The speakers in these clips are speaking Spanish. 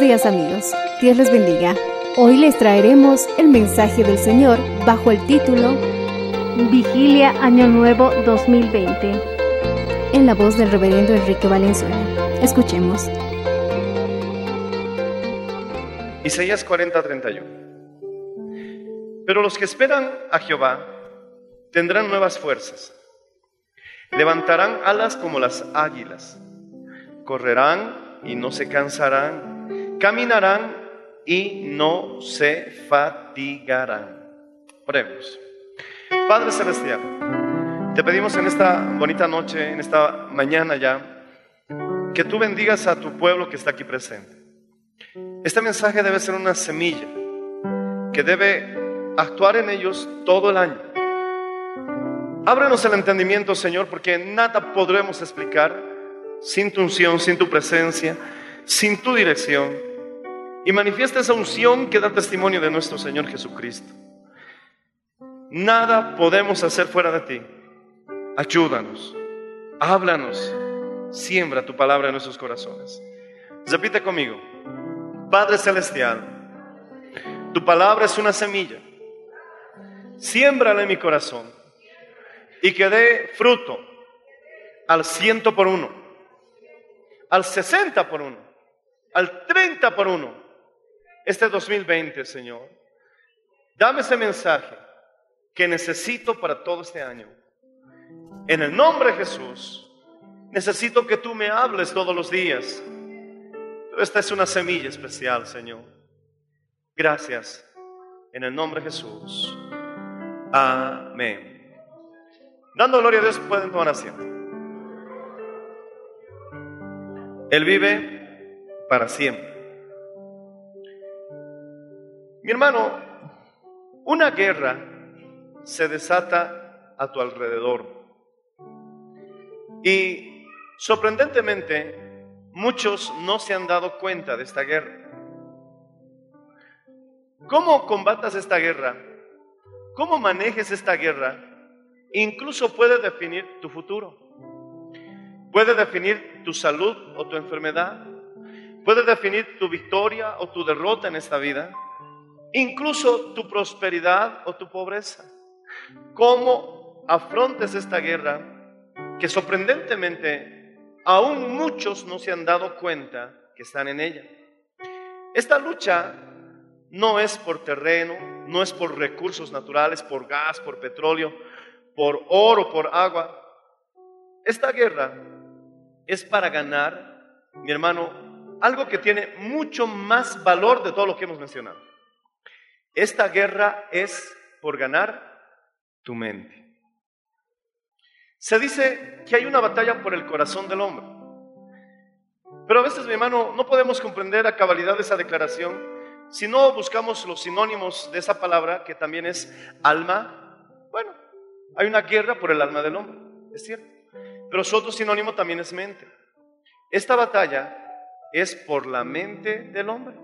Días amigos, Dios les bendiga. Hoy les traeremos el mensaje del Señor bajo el título Vigilia Año Nuevo 2020. en la voz del reverendo Enrique Valenzuela. Escuchemos. Isaías 40, 31. Pero los que esperan a Jehová tendrán nuevas fuerzas. Levantarán alas como las águilas. Correrán y no se cansarán. Caminarán y no se fatigarán. Oremos. Padre Celestial, te pedimos en esta bonita noche, en esta mañana ya, que tú bendigas a tu pueblo que está aquí presente. Este mensaje debe ser una semilla que debe actuar en ellos todo el año. Ábrenos el entendimiento, Señor, porque nada podremos explicar sin tu unción, sin tu presencia, sin tu dirección. Y manifiesta esa unción que da testimonio de nuestro Señor Jesucristo. Nada podemos hacer fuera de ti. Ayúdanos, háblanos, siembra tu palabra en nuestros corazones. Repite conmigo. Padre Celestial, tu palabra es una semilla. Siémbrala en mi corazón y que dé fruto al ciento por uno, al sesenta por uno, al treinta por uno. Este 2020, Señor, dame ese mensaje que necesito para todo este año. En el nombre de Jesús, necesito que tú me hables todos los días. Esta es una semilla especial, Señor. Gracias. En el nombre de Jesús. Amén. Dando gloria a Dios, pueden tomar asiento. Él vive para siempre. Mi hermano, una guerra se desata a tu alrededor. Y sorprendentemente, muchos no se han dado cuenta de esta guerra. ¿Cómo combatas esta guerra? ¿Cómo manejes esta guerra? Incluso puede definir tu futuro. Puede definir tu salud o tu enfermedad. Puede definir tu victoria o tu derrota en esta vida. Incluso tu prosperidad o tu pobreza. ¿Cómo afrontes esta guerra que sorprendentemente aún muchos no se han dado cuenta que están en ella? Esta lucha no es por terreno, no es por recursos naturales, por gas, por petróleo, por oro, por agua. Esta guerra es para ganar, mi hermano, algo que tiene mucho más valor de todo lo que hemos mencionado. Esta guerra es por ganar tu mente. Se dice que hay una batalla por el corazón del hombre. Pero a veces, mi hermano, no podemos comprender a cabalidad esa declaración si no buscamos los sinónimos de esa palabra, que también es alma. Bueno, hay una guerra por el alma del hombre, es cierto. Pero su otro sinónimo también es mente. Esta batalla es por la mente del hombre.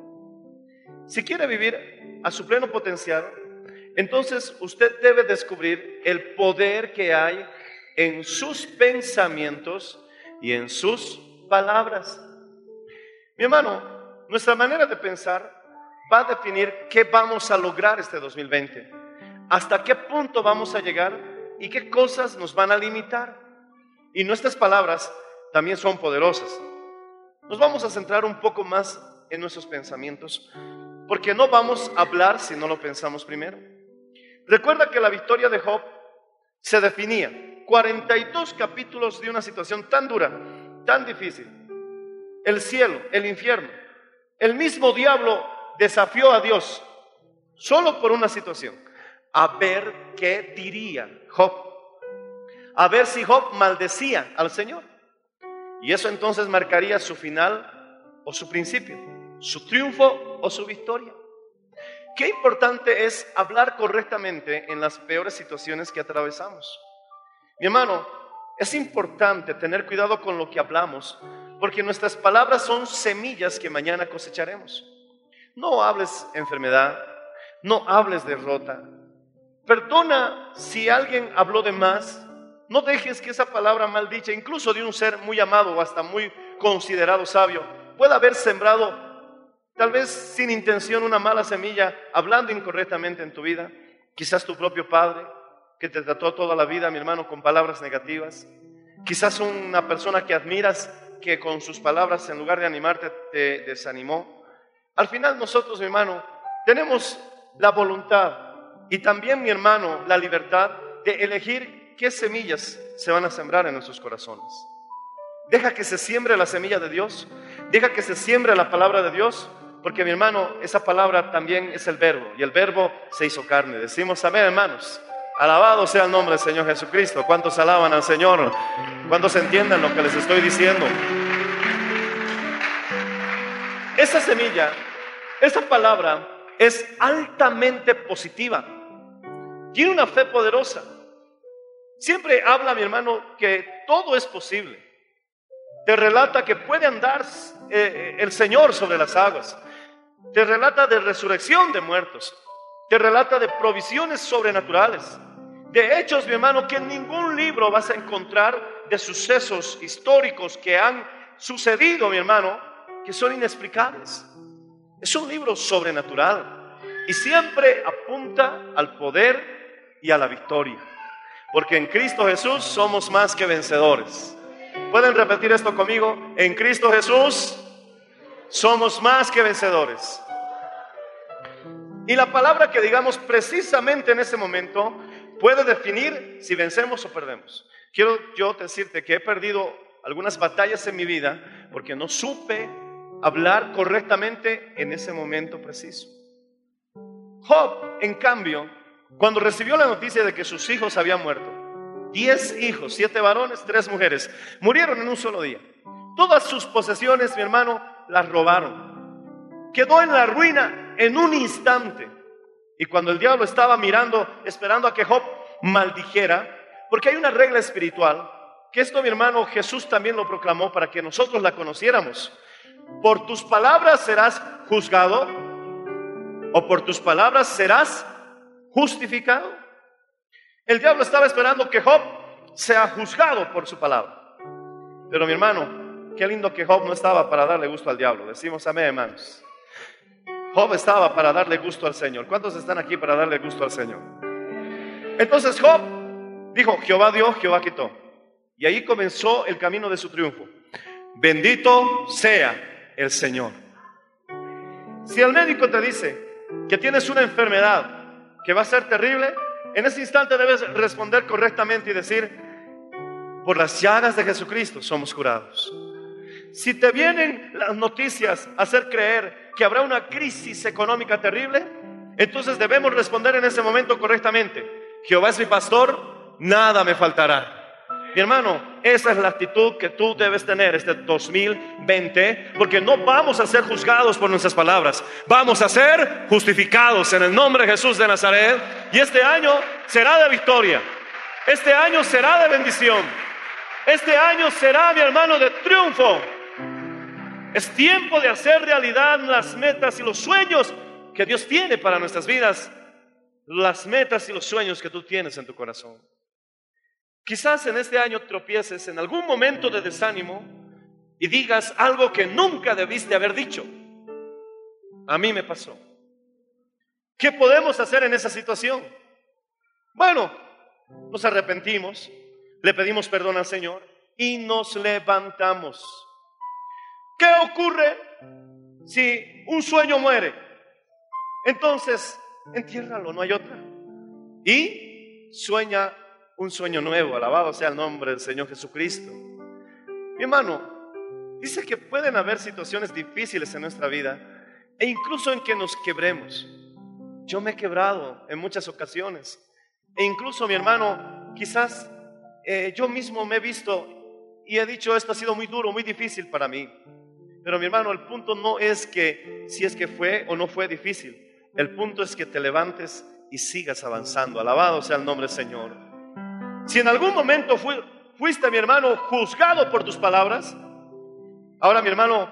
Si quiere vivir a su pleno potencial, entonces usted debe descubrir el poder que hay en sus pensamientos y en sus palabras. Mi hermano, nuestra manera de pensar va a definir qué vamos a lograr este 2020, hasta qué punto vamos a llegar y qué cosas nos van a limitar. Y nuestras palabras también son poderosas. Nos vamos a centrar un poco más en nuestros pensamientos, porque no vamos a hablar si no lo pensamos primero. Recuerda que la victoria de Job se definía 42 capítulos de una situación tan dura, tan difícil. El cielo, el infierno, el mismo diablo desafió a Dios solo por una situación, a ver qué diría Job, a ver si Job maldecía al Señor. Y eso entonces marcaría su final o su principio, su triunfo o su victoria. Qué importante es hablar correctamente en las peores situaciones que atravesamos. Mi hermano, es importante tener cuidado con lo que hablamos, porque nuestras palabras son semillas que mañana cosecharemos. No hables enfermedad, no hables derrota. Perdona si alguien habló de más. No dejes que esa palabra maldicha, incluso de un ser muy amado o hasta muy considerado sabio, pueda haber sembrado, tal vez sin intención, una mala semilla, hablando incorrectamente en tu vida. Quizás tu propio padre, que te trató toda la vida, mi hermano, con palabras negativas. Quizás una persona que admiras, que con sus palabras, en lugar de animarte, te desanimó. Al final nosotros, mi hermano, tenemos la voluntad y también, mi hermano, la libertad de elegir qué semillas se van a sembrar en nuestros corazones. Deja que se siembre la semilla de Dios, deja que se siembre la palabra de Dios, porque mi hermano, esa palabra también es el verbo, y el verbo se hizo carne. Decimos amén, hermanos. Alabado sea el nombre del Señor Jesucristo. ¿Cuántos alaban al Señor? ¿Cuántos entienden lo que les estoy diciendo? Esa semilla, esa palabra es altamente positiva. Tiene una fe poderosa. Siempre habla mi hermano que todo es posible. Te relata que puede andar eh, el Señor sobre las aguas. Te relata de resurrección de muertos. Te relata de provisiones sobrenaturales. De hechos, mi hermano, que en ningún libro vas a encontrar de sucesos históricos que han sucedido, mi hermano, que son inexplicables. Es un libro sobrenatural y siempre apunta al poder y a la victoria. Porque en Cristo Jesús somos más que vencedores. ¿Pueden repetir esto conmigo? En Cristo Jesús somos más que vencedores. Y la palabra que digamos precisamente en ese momento puede definir si vencemos o perdemos. Quiero yo decirte que he perdido algunas batallas en mi vida porque no supe hablar correctamente en ese momento preciso. Job, en cambio, cuando recibió la noticia de que sus hijos habían muerto, diez hijos, siete varones, tres mujeres, murieron en un solo día. Todas sus posesiones, mi hermano, las robaron. Quedó en la ruina en un instante. Y cuando el diablo estaba mirando, esperando a que Job maldijera, porque hay una regla espiritual, que esto mi hermano Jesús también lo proclamó para que nosotros la conociéramos. ¿Por tus palabras serás juzgado o por tus palabras serás justificado? El diablo estaba esperando que Job sea juzgado por su palabra. Pero mi hermano, qué lindo que Job no estaba para darle gusto al diablo. Decimos amén, hermanos. Job estaba para darle gusto al Señor. ¿Cuántos están aquí para darle gusto al Señor? Entonces Job dijo, Jehová dio, Jehová quitó. Y ahí comenzó el camino de su triunfo. Bendito sea el Señor. Si el médico te dice que tienes una enfermedad que va a ser terrible, en ese instante debes responder correctamente y decir, por las llagas de Jesucristo somos curados. Si te vienen las noticias a hacer creer que habrá una crisis económica terrible, entonces debemos responder en ese momento correctamente. Jehová es mi pastor, nada me faltará. Mi hermano, esa es la actitud que tú debes tener este 2020, porque no vamos a ser juzgados por nuestras palabras, vamos a ser justificados en el nombre de Jesús de Nazaret. Y este año será de victoria, este año será de bendición, este año será, mi hermano, de triunfo. Es tiempo de hacer realidad las metas y los sueños que Dios tiene para nuestras vidas. las metas y los sueños que tú tienes en tu corazón. Quizás en este año tropieces en algún momento de desánimo y digas algo que nunca debiste haber dicho. A mí me pasó. ¿Qué podemos hacer en esa situación? Bueno, nos arrepentimos, le pedimos perdón al Señor y nos levantamos. ¿Qué ocurre si un sueño muere? Entonces, entiérralo, no hay otra. Y sueña un sueño nuevo, alabado sea el nombre del Señor Jesucristo. Mi hermano, dice que pueden haber situaciones difíciles en nuestra vida e incluso en que nos quebremos. Yo me he quebrado en muchas ocasiones e incluso mi hermano, quizás eh, yo mismo me he visto y he dicho esto ha sido muy duro, muy difícil para mí. Pero mi hermano, el punto no es que si es que fue o no fue difícil. El punto es que te levantes y sigas avanzando. Alabado sea el nombre del Señor. Si en algún momento fuiste, mi hermano, juzgado por tus palabras, ahora, mi hermano,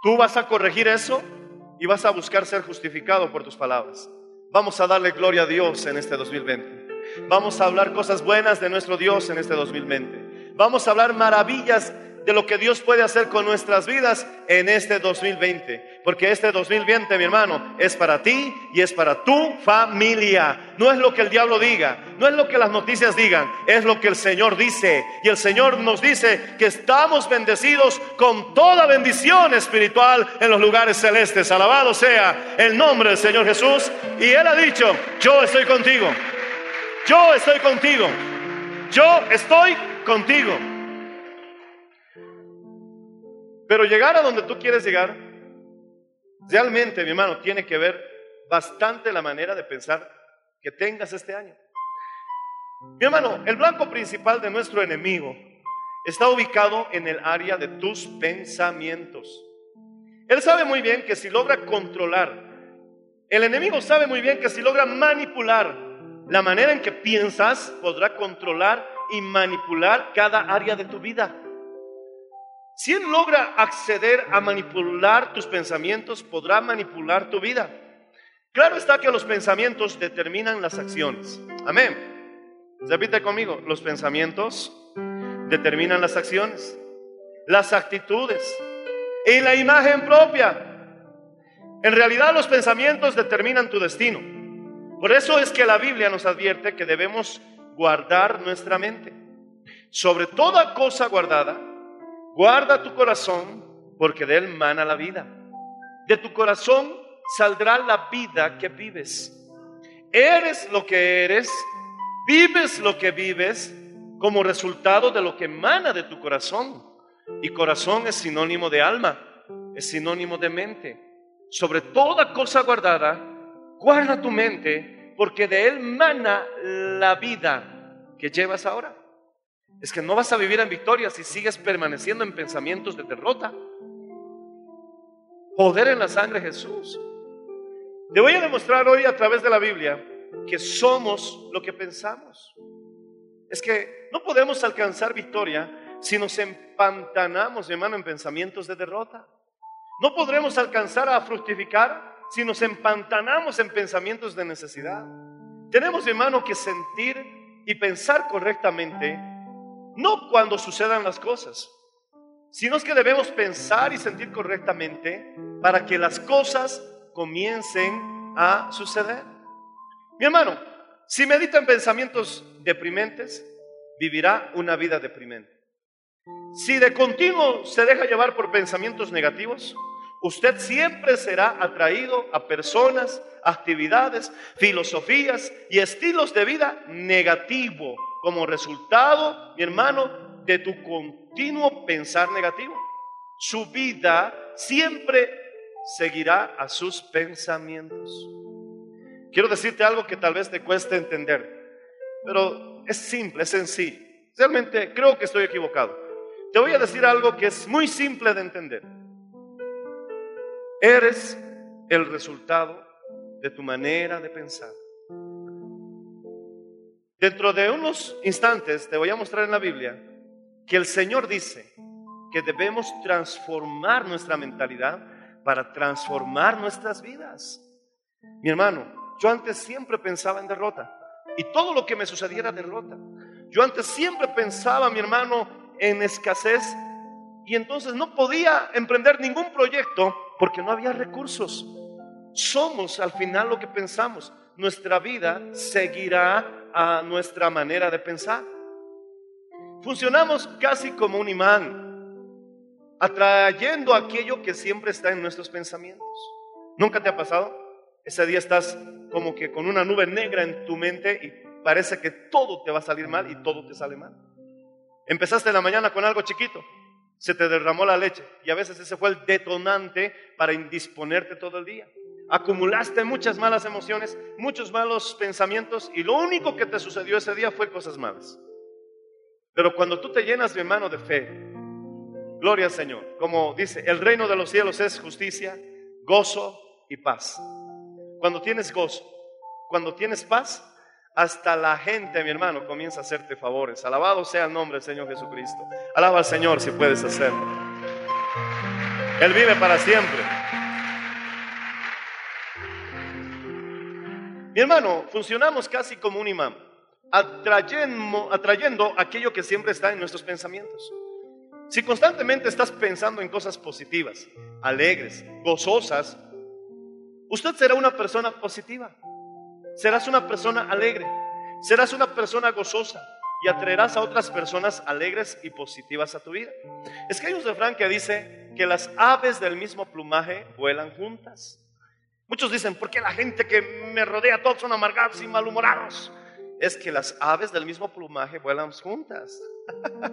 tú vas a corregir eso y vas a buscar ser justificado por tus palabras. Vamos a darle gloria a Dios en este 2020. Vamos a hablar cosas buenas de nuestro Dios en este 2020. Vamos a hablar maravillas de lo que Dios puede hacer con nuestras vidas en este 2020. Porque este 2020, mi hermano, es para ti y es para tu familia. No es lo que el diablo diga, no es lo que las noticias digan, es lo que el Señor dice. Y el Señor nos dice que estamos bendecidos con toda bendición espiritual en los lugares celestes. Alabado sea el nombre del Señor Jesús. Y Él ha dicho, yo estoy contigo. Yo estoy contigo. Yo estoy contigo. Pero llegar a donde tú quieres llegar, realmente, mi hermano, tiene que ver bastante la manera de pensar que tengas este año. Mi hermano, el blanco principal de nuestro enemigo está ubicado en el área de tus pensamientos. Él sabe muy bien que si logra controlar, el enemigo sabe muy bien que si logra manipular la manera en que piensas, podrá controlar y manipular cada área de tu vida. Si Él logra acceder a manipular tus pensamientos, podrá manipular tu vida. Claro está que los pensamientos determinan las acciones. Amén. Repite conmigo, los pensamientos determinan las acciones, las actitudes y la imagen propia. En realidad los pensamientos determinan tu destino. Por eso es que la Biblia nos advierte que debemos guardar nuestra mente. Sobre toda cosa guardada, Guarda tu corazón porque de él mana la vida. De tu corazón saldrá la vida que vives. Eres lo que eres, vives lo que vives como resultado de lo que emana de tu corazón. Y corazón es sinónimo de alma, es sinónimo de mente. Sobre toda cosa guardada, guarda tu mente porque de él mana la vida que llevas ahora es que no vas a vivir en victoria si sigues permaneciendo en pensamientos de derrota. Poder en la sangre Jesús. Te voy a demostrar hoy a través de la Biblia que somos lo que pensamos. Es que no podemos alcanzar victoria si nos empantanamos, hermano, en pensamientos de derrota. No podremos alcanzar a fructificar si nos empantanamos en pensamientos de necesidad. Tenemos, hermano, que sentir y pensar correctamente no cuando sucedan las cosas, sino es que debemos pensar y sentir correctamente para que las cosas comiencen a suceder. Mi hermano, si medita en pensamientos deprimentes, vivirá una vida deprimente. Si de continuo se deja llevar por pensamientos negativos, usted siempre será atraído a personas, actividades, filosofías y estilos de vida negativo como resultado, mi hermano, de tu continuo pensar negativo. Su vida siempre seguirá a sus pensamientos. Quiero decirte algo que tal vez te cueste entender, pero es simple, es sencillo. Realmente creo que estoy equivocado. Te voy a decir algo que es muy simple de entender. Eres el resultado de tu manera de pensar. Dentro de unos instantes te voy a mostrar en la Biblia que el Señor dice que debemos transformar nuestra mentalidad para transformar nuestras vidas. Mi hermano, yo antes siempre pensaba en derrota. Y todo lo que me sucediera era derrota. Yo antes siempre pensaba, mi hermano, en escasez. Y entonces no podía emprender ningún proyecto porque no había recursos. Somos al final lo que pensamos. Nuestra vida seguirá a nuestra manera de pensar. Funcionamos casi como un imán, atrayendo aquello que siempre está en nuestros pensamientos. ¿Nunca te ha pasado? Ese día estás como que con una nube negra en tu mente y parece que todo te va a salir mal y todo te sale mal. Empezaste la mañana con algo chiquito, se te derramó la leche y a veces ese fue el detonante para indisponerte todo el día. Acumulaste muchas malas emociones, muchos malos pensamientos y lo único que te sucedió ese día fue cosas malas. Pero cuando tú te llenas, mi hermano, de fe, gloria al Señor, como dice, el reino de los cielos es justicia, gozo y paz. Cuando tienes gozo, cuando tienes paz, hasta la gente, mi hermano, comienza a hacerte favores. Alabado sea el nombre del Señor Jesucristo. Alaba al Señor si puedes hacerlo. Él vive para siempre. Mi hermano, funcionamos casi como un imán, atrayendo, aquello que siempre está en nuestros pensamientos. Si constantemente estás pensando en cosas positivas, alegres, gozosas, usted será una persona positiva. Serás una persona alegre. Serás una persona gozosa y atraerás a otras personas alegres y positivas a tu vida. Es que hay un refrán que dice que las aves del mismo plumaje vuelan juntas. Muchos dicen, ¿por qué la gente que me rodea todos son amargados y malhumorados? Es que las aves del mismo plumaje vuelan juntas.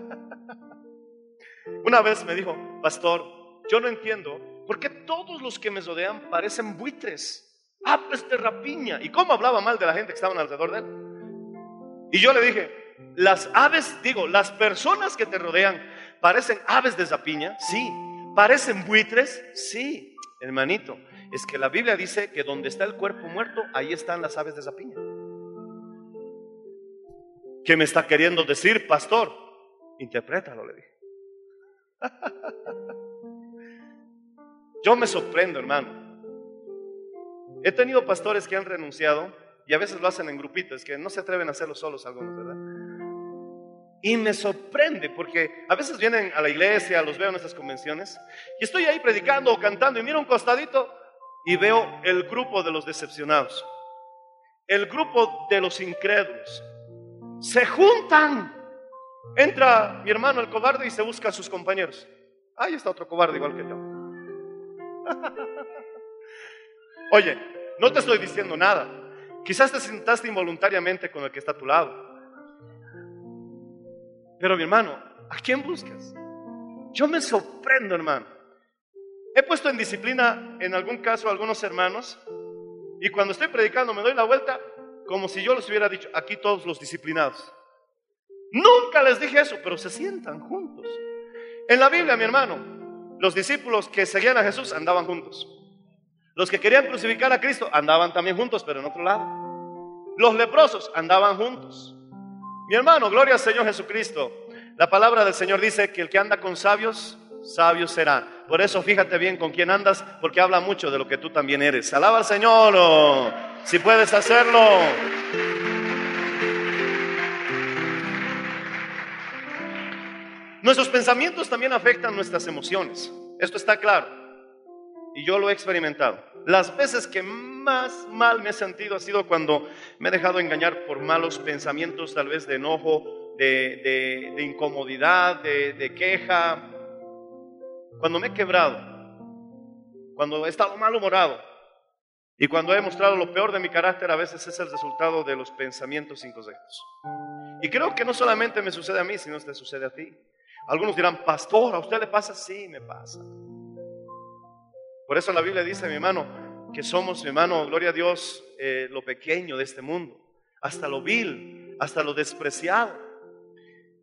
Una vez me dijo, pastor, yo no entiendo por qué todos los que me rodean parecen buitres, aves de rapiña. ¿Y cómo hablaba mal de la gente que estaban alrededor de él? Y yo le dije, las aves, digo, las personas que te rodean parecen aves de rapiña, sí. ¿Parecen buitres? Sí, hermanito. Es que la Biblia dice que donde está el cuerpo muerto, ahí están las aves de rapiña. ¿Qué me está queriendo decir, pastor? Interprétalo, le dije. Yo me sorprendo, hermano. He tenido pastores que han renunciado y a veces lo hacen en grupitos, que no se atreven a hacerlo solos algunos, ¿verdad? Y me sorprende porque a veces vienen a la iglesia, los veo en estas convenciones, y estoy ahí predicando o cantando y miro un costadito y veo el grupo de los decepcionados, el grupo de los incrédulos. Se juntan. Entra mi hermano el cobarde y se busca a sus compañeros. Ahí está otro cobarde igual que yo. Oye, no te estoy diciendo nada. Quizás te sentaste involuntariamente con el que está a tu lado. Pero mi hermano, ¿a quién buscas? Yo me sorprendo, hermano. He puesto en disciplina en algún caso a algunos hermanos y cuando estoy predicando me doy la vuelta como si yo les hubiera dicho, aquí todos los disciplinados. Nunca les dije eso, pero se sientan juntos. En la Biblia, mi hermano, los discípulos que seguían a Jesús andaban juntos. Los que querían crucificar a Cristo andaban también juntos, pero en otro lado. Los leprosos andaban juntos. Mi hermano, gloria al Señor Jesucristo. La palabra del Señor dice que el que anda con sabios, sabio será. Por eso fíjate bien con quién andas, porque habla mucho de lo que tú también eres. Alaba al Señor, oh, si puedes hacerlo. Nuestros pensamientos también afectan nuestras emociones. Esto está claro. Y yo lo he experimentado. Las veces que más mal me he sentido ha sido cuando me he dejado engañar por malos pensamientos, tal vez de enojo, de, incomodidad, de, de queja. Cuando me he quebrado, cuando he estado malhumorado y cuando he mostrado lo peor de mi carácter, a veces es el resultado de los pensamientos incorrectos. Y creo que no solamente me sucede a mí, sino que te sucede a ti. Algunos dirán, pastor, ¿a usted le pasa? Sí, me pasa. Por eso la Biblia dice, mi hermano, que somos, mi hermano, gloria a Dios, eh, lo pequeño de este mundo, hasta lo vil, hasta lo despreciado.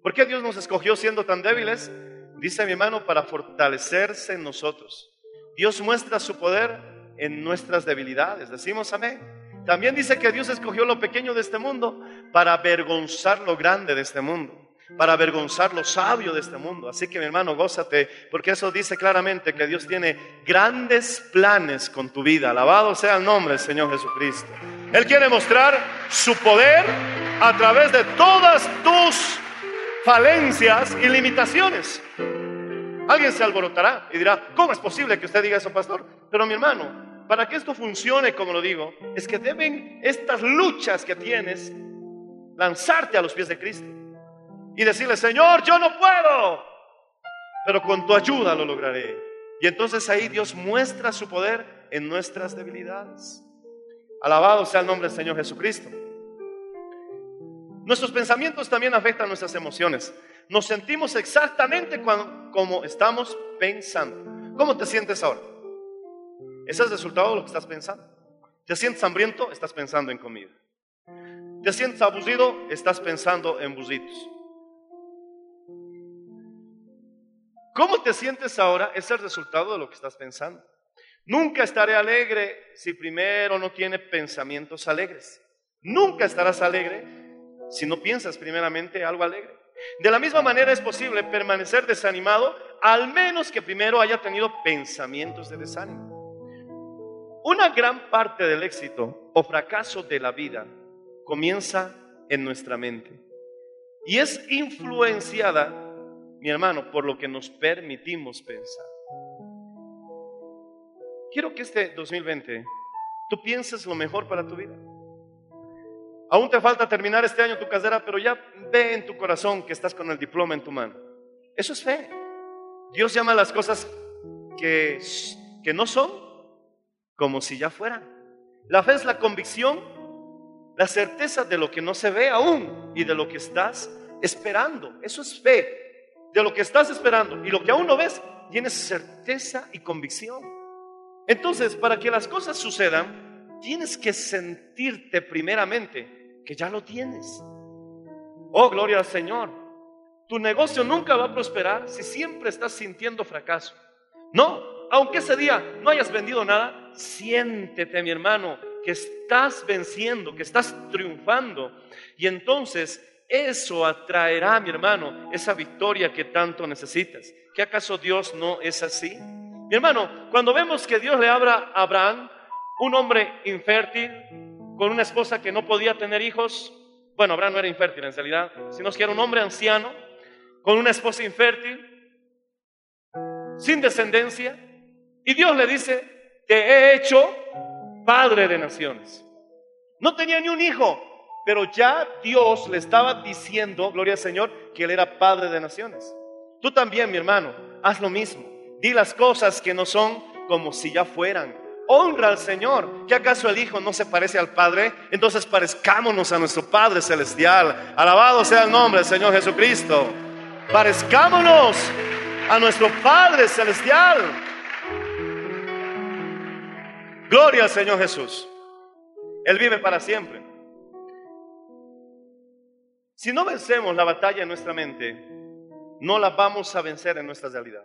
¿Por qué Dios nos escogió siendo tan débiles? Dice mi hermano, para fortalecerse en nosotros. Dios muestra su poder en nuestras debilidades. Decimos amén. También dice que Dios escogió lo pequeño de este mundo para avergonzar lo grande de este mundo para avergonzar lo sabio de este mundo. Así que mi hermano, gózate, porque eso dice claramente que Dios tiene grandes planes con tu vida. Alabado sea el nombre del Señor Jesucristo. Él quiere mostrar su poder a través de todas tus falencias y limitaciones. Alguien se alborotará y dirá, ¿cómo es posible que usted diga eso, pastor? Pero mi hermano, para que esto funcione como lo digo, es que deben estas luchas que tienes lanzarte a los pies de Cristo y decirle, Señor, yo no puedo, pero con tu ayuda lo lograré. Y entonces ahí Dios muestra su poder en nuestras debilidades. Alabado sea el nombre del Señor Jesucristo. Nuestros pensamientos también afectan nuestras emociones. Nos sentimos exactamente como estamos pensando. ¿Cómo te sientes ahora? Ese es el resultado de lo que estás pensando. ¿Te sientes hambriento? Estás pensando en comida. ¿Te sientes abusido? Estás pensando en busitos. ¿Cómo te sientes ahora? Es el resultado de lo que estás pensando. Nunca estaré alegre si primero no tiene pensamientos alegres. Nunca estarás alegre si no piensas primeramente algo alegre. De la misma manera es posible permanecer desanimado al menos que primero haya tenido pensamientos de desánimo. Una gran parte del éxito o fracaso de la vida comienza en nuestra mente y es influenciada, mi hermano, por lo que nos permitimos pensar. Quiero que este 2020 tú pienses lo mejor para tu vida. Aún te falta terminar este año tu carrera, pero ya ve en tu corazón que estás con el diploma en tu mano. Eso es fe. Dios llama las cosas que, que no son como si ya fueran. La fe es la convicción, la certeza de lo que no se ve aún y de lo que estás esperando. Eso es fe. De lo que estás esperando y lo que aún no ves, tienes certeza y convicción. Entonces, para que las cosas sucedan, tienes que sentirte primeramente que ya lo tienes. Oh, gloria al Señor. Tu negocio nunca va a prosperar si siempre estás sintiendo fracaso. No, aunque ese día no hayas vendido nada, siéntete, mi hermano, que estás venciendo, que estás triunfando. Y entonces eso atraerá, mi hermano, esa victoria que tanto necesitas. ¿Qué acaso Dios no es así? Mi hermano, cuando vemos que Dios le abra a Abraham, un hombre infértil, con una esposa que no podía tener hijos, bueno, Abraham no era infértil en realidad, sino que era un hombre anciano, con una esposa infértil, sin descendencia, y Dios le dice, te he hecho padre de naciones. No tenía ni un hijo, pero ya Dios le estaba diciendo, gloria al Señor, que él era padre de naciones. Tú también, mi hermano, haz lo mismo. Di las cosas que no son como si ya fueran. Honra al Señor. ¿Que acaso el Hijo no se parece al Padre? Entonces parezcámonos a nuestro Padre Celestial. Alabado sea el nombre del Señor Jesucristo. Parezcámonos a nuestro Padre Celestial. Gloria al Señor Jesús. Él vive para siempre. Si no vencemos la batalla en nuestra mente, no la vamos a vencer en nuestra realidad.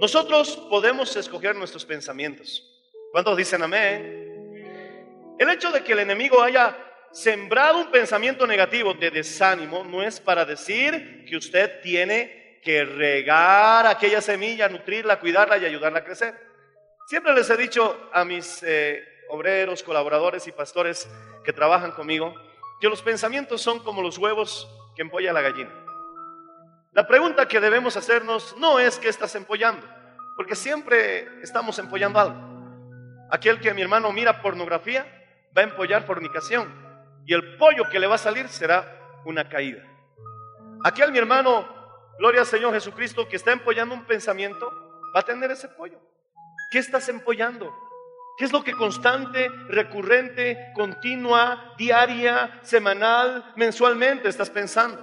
Nosotros podemos escoger nuestros pensamientos. ¿Cuántos dicen amén? El hecho de que el enemigo haya sembrado un pensamiento negativo de desánimo no es para decir que usted tiene que regar aquella semilla, nutrirla, cuidarla y ayudarla a crecer. Siempre les he dicho a mis eh, obreros, colaboradores y pastores que trabajan conmigo que los pensamientos son como los huevos que empolla la gallina. La pregunta que debemos hacernos no es qué estás empollando, porque siempre estamos empollando algo. Aquel que mi hermano mira pornografía va a empollar fornicación y el pollo que le va a salir será una caída. Aquel mi hermano, gloria al Señor Jesucristo, que está empollando un pensamiento, va a tener ese pollo. ¿Qué estás empollando? ¿Qué es lo que constante, recurrente, continua, diaria, semanal, mensualmente estás pensando?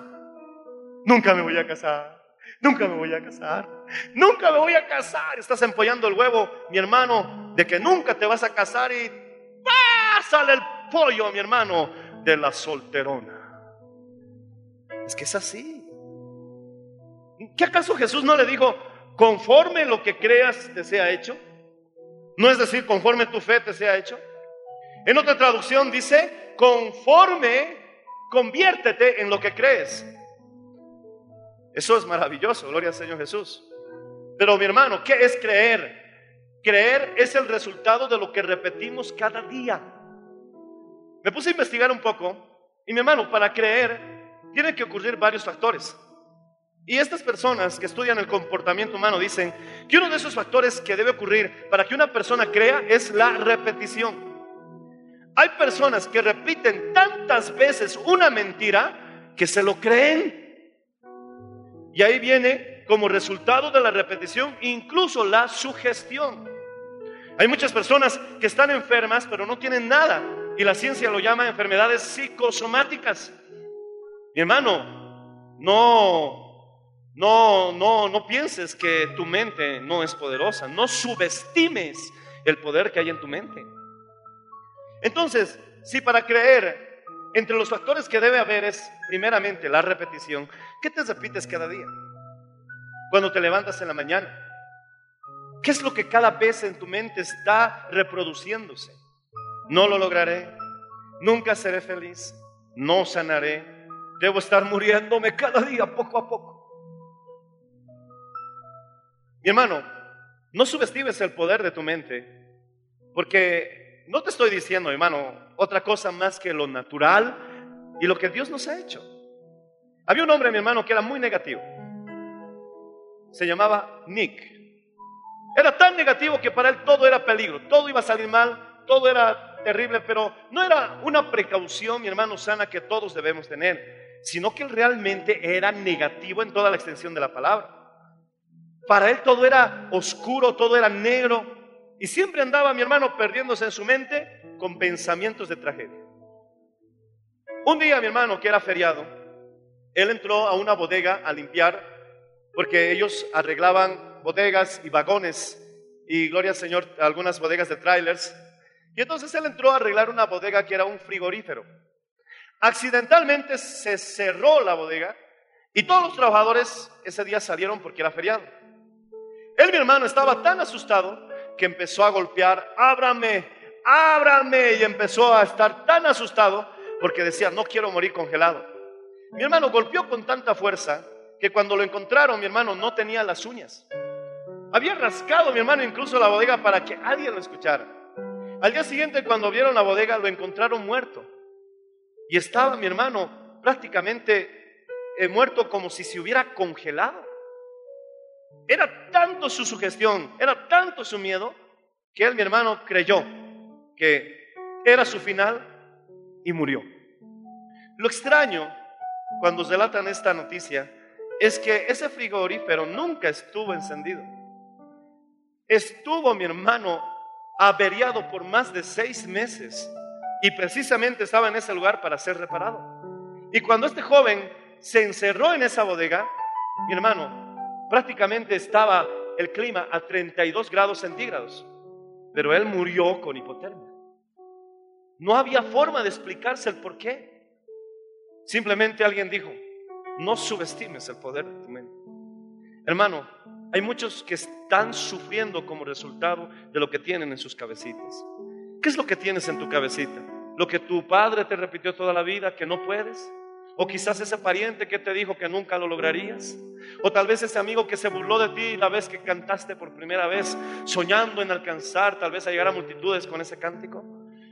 Nunca me voy a casar. Nunca me voy a casar. Nunca me voy a casar. Estás empollando el huevo, mi hermano, de que nunca te vas a casar y sale el pollo, mi hermano, de la solterona. Es que es así. ¿Qué acaso Jesús no le dijo, conforme lo que creas te sea hecho? No es decir, conforme tu fe te sea hecho. En otra traducción dice, conforme, conviértete en lo que crees. Eso es maravilloso, gloria al Señor Jesús. Pero mi hermano, ¿qué es creer? Creer es el resultado de lo que repetimos cada día. Me puse a investigar un poco y mi hermano, para creer, tiene que ocurrir varios factores. Y estas personas que estudian el comportamiento humano dicen que uno de esos factores que debe ocurrir para que una persona crea es la repetición. Hay personas que repiten tantas veces una mentira que se lo creen. Y ahí viene como resultado de la repetición incluso la sugestión. Hay muchas personas que están enfermas pero no tienen nada y la ciencia lo llama enfermedades psicosomáticas. Mi hermano, no, no, no, no pienses que tu mente no es poderosa. No subestimes el poder que hay en tu mente. Entonces, si para creer, entre los factores que debe haber es, primeramente, la repetición, ¿qué te repites cada día? Cuando te levantas en la mañana. ¿Qué es lo que cada vez en tu mente está reproduciéndose? No lo lograré, nunca seré feliz, no sanaré, debo estar muriéndome cada día poco a poco. Mi hermano, no subestimes el poder de tu mente, porque no te estoy diciendo, hermano, otra cosa más que lo natural y lo que Dios nos ha hecho. Había un hombre, mi hermano, que era muy negativo. Se llamaba Nick. Era tan negativo que para él todo era peligro, todo iba a salir mal, todo era terrible, pero no era una precaución, mi hermano, sana que todos debemos tener, sino que él realmente era negativo en toda la extensión de la palabra. Para él todo era oscuro, todo era negro, y siempre andaba mi hermano perdiéndose en su mente con pensamientos de tragedia. Un día mi hermano, que era feriado, él entró a una bodega a limpiar, porque ellos arreglaban bodegas y vagones, y gloria al Señor, algunas bodegas de trailers, y entonces él entró a arreglar una bodega que era un frigorífero. Accidentalmente se cerró la bodega y todos los trabajadores ese día salieron porque era feriado. Él, mi hermano, estaba tan asustado que empezó a golpear, ábrame, ábrame, y empezó a estar tan asustado porque decía, no quiero morir congelado. Mi hermano golpeó con tanta fuerza que cuando lo encontraron, mi hermano no tenía las uñas. Había rascado, mi hermano, incluso la bodega para que alguien lo escuchara. Al día siguiente, cuando vieron la bodega, lo encontraron muerto. Y estaba mi hermano prácticamente eh, muerto como si se hubiera congelado. Era tanto su sugestión, era tanto su miedo, que él, mi hermano, creyó que era su final y murió. Lo extraño cuando relatan esta noticia es que ese frigorífero nunca estuvo encendido. Estuvo mi hermano averiado por más de seis meses y precisamente estaba en ese lugar para ser reparado. Y cuando este joven se encerró en esa bodega, mi hermano, prácticamente estaba el clima a 32 grados centígrados, pero él murió con hipotermia. No había forma de explicarse el por qué. Simplemente alguien dijo, no subestimes el poder de tu mente. Hermano, hay muchos que están sufriendo como resultado de lo que tienen en sus cabecitas. ¿Qué es lo que tienes en tu cabecita? ¿Lo que tu padre te repitió toda la vida que no puedes? ¿O quizás ese pariente que te dijo que nunca lo lograrías? ¿O tal vez ese amigo que se burló de ti la vez que cantaste por primera vez, soñando en alcanzar tal vez a llegar a multitudes con ese cántico?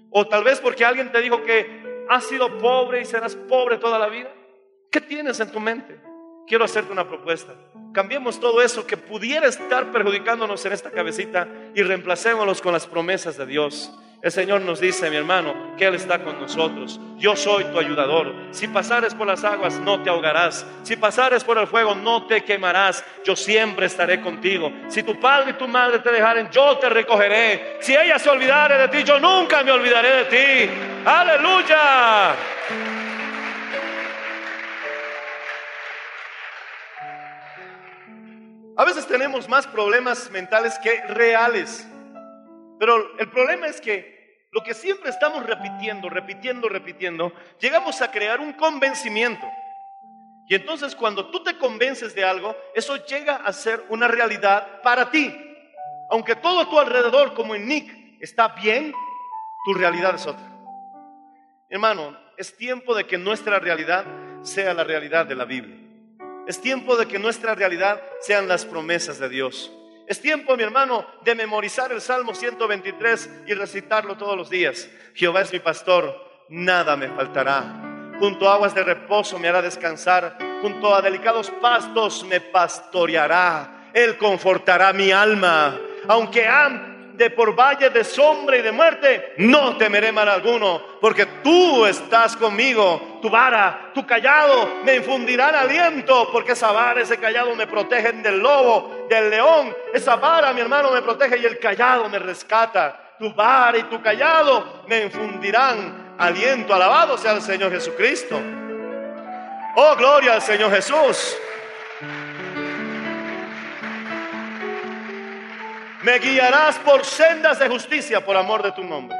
¿O tal vez porque alguien te dijo que has sido pobre y serás pobre toda la vida? ¿Qué tienes en tu mente? quiero hacerte una propuesta. Cambiemos todo eso que pudiera estar perjudicándonos en esta cabecita y reemplacémoslos con las promesas de Dios. El Señor nos dice, mi hermano, que Él está con nosotros. Yo soy tu ayudador. Si pasares por las aguas, no te ahogarás. Si pasares por el fuego, no te quemarás. Yo siempre estaré contigo. Si tu padre y tu madre te dejaren, yo te recogeré. Si ella se olvidare de ti, yo nunca me olvidaré de ti. Aleluya. A veces tenemos más problemas mentales que reales. Pero el problema es que lo que siempre estamos repitiendo, repitiendo, repitiendo, llegamos a crear un convencimiento. Y entonces cuando tú te convences de algo, eso llega a ser una realidad para ti. Aunque todo a tu alrededor, como en Nick, está bien, tu realidad es otra. Hermano, es tiempo de que nuestra realidad sea la realidad de la Biblia. Es tiempo de que nuestra realidad sean las promesas de Dios. Es tiempo, mi hermano, de memorizar el Salmo 123 y recitarlo todos los días. Jehová es mi pastor, nada me faltará. Junto a aguas de reposo me hará descansar, junto a delicados pastos me pastoreará. Él confortará mi alma. Aunque ande por valle de sombra y de muerte, no temeré mal alguno, porque tú estás conmigo. Tu vara, tu callado me infundirán aliento, porque esa vara, ese callado me protegen del lobo, del león. Esa vara, mi hermano, me protege y el callado me rescata. Tu vara y tu callado me infundirán aliento. Alabado sea el Señor Jesucristo. Oh, gloria al Señor Jesús. Me guiarás por sendas de justicia por amor de tu nombre.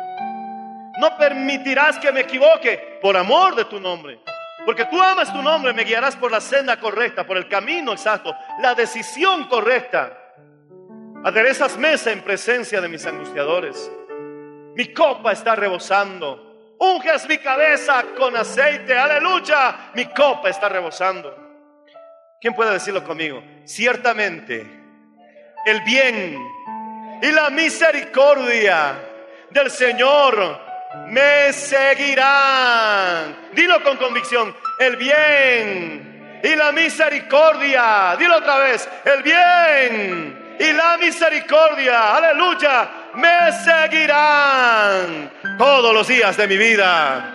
No permitirás que me equivoque por amor de tu nombre. Porque tú amas tu nombre, me guiarás por la senda correcta, por el camino exacto, la decisión correcta. Aderezas mesa en presencia de mis angustiadores. Mi copa está rebosando. Unges mi cabeza con aceite. Aleluya. Mi copa está rebosando. ¿Quién puede decirlo conmigo? Ciertamente, el bien y la misericordia del Señor me seguirán. Dilo con convicción. El bien y la misericordia. Dilo otra vez. El bien y la misericordia. Aleluya. Me seguirán todos los días de mi vida.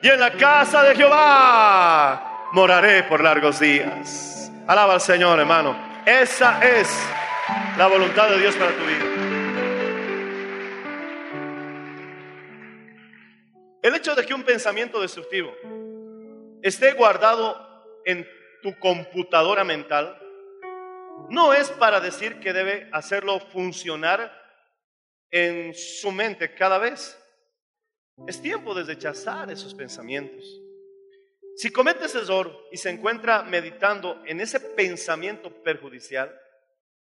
Y en la casa de Jehová moraré por largos días. Alaba al Señor, hermano. Esa es la voluntad de Dios para tu vida. El hecho de que un pensamiento destructivo esté guardado en tu computadora mental no es para decir que debe hacerlo funcionar en su mente cada vez. Es tiempo de rechazar esos pensamientos. Si cometes error y se encuentra meditando en ese pensamiento perjudicial,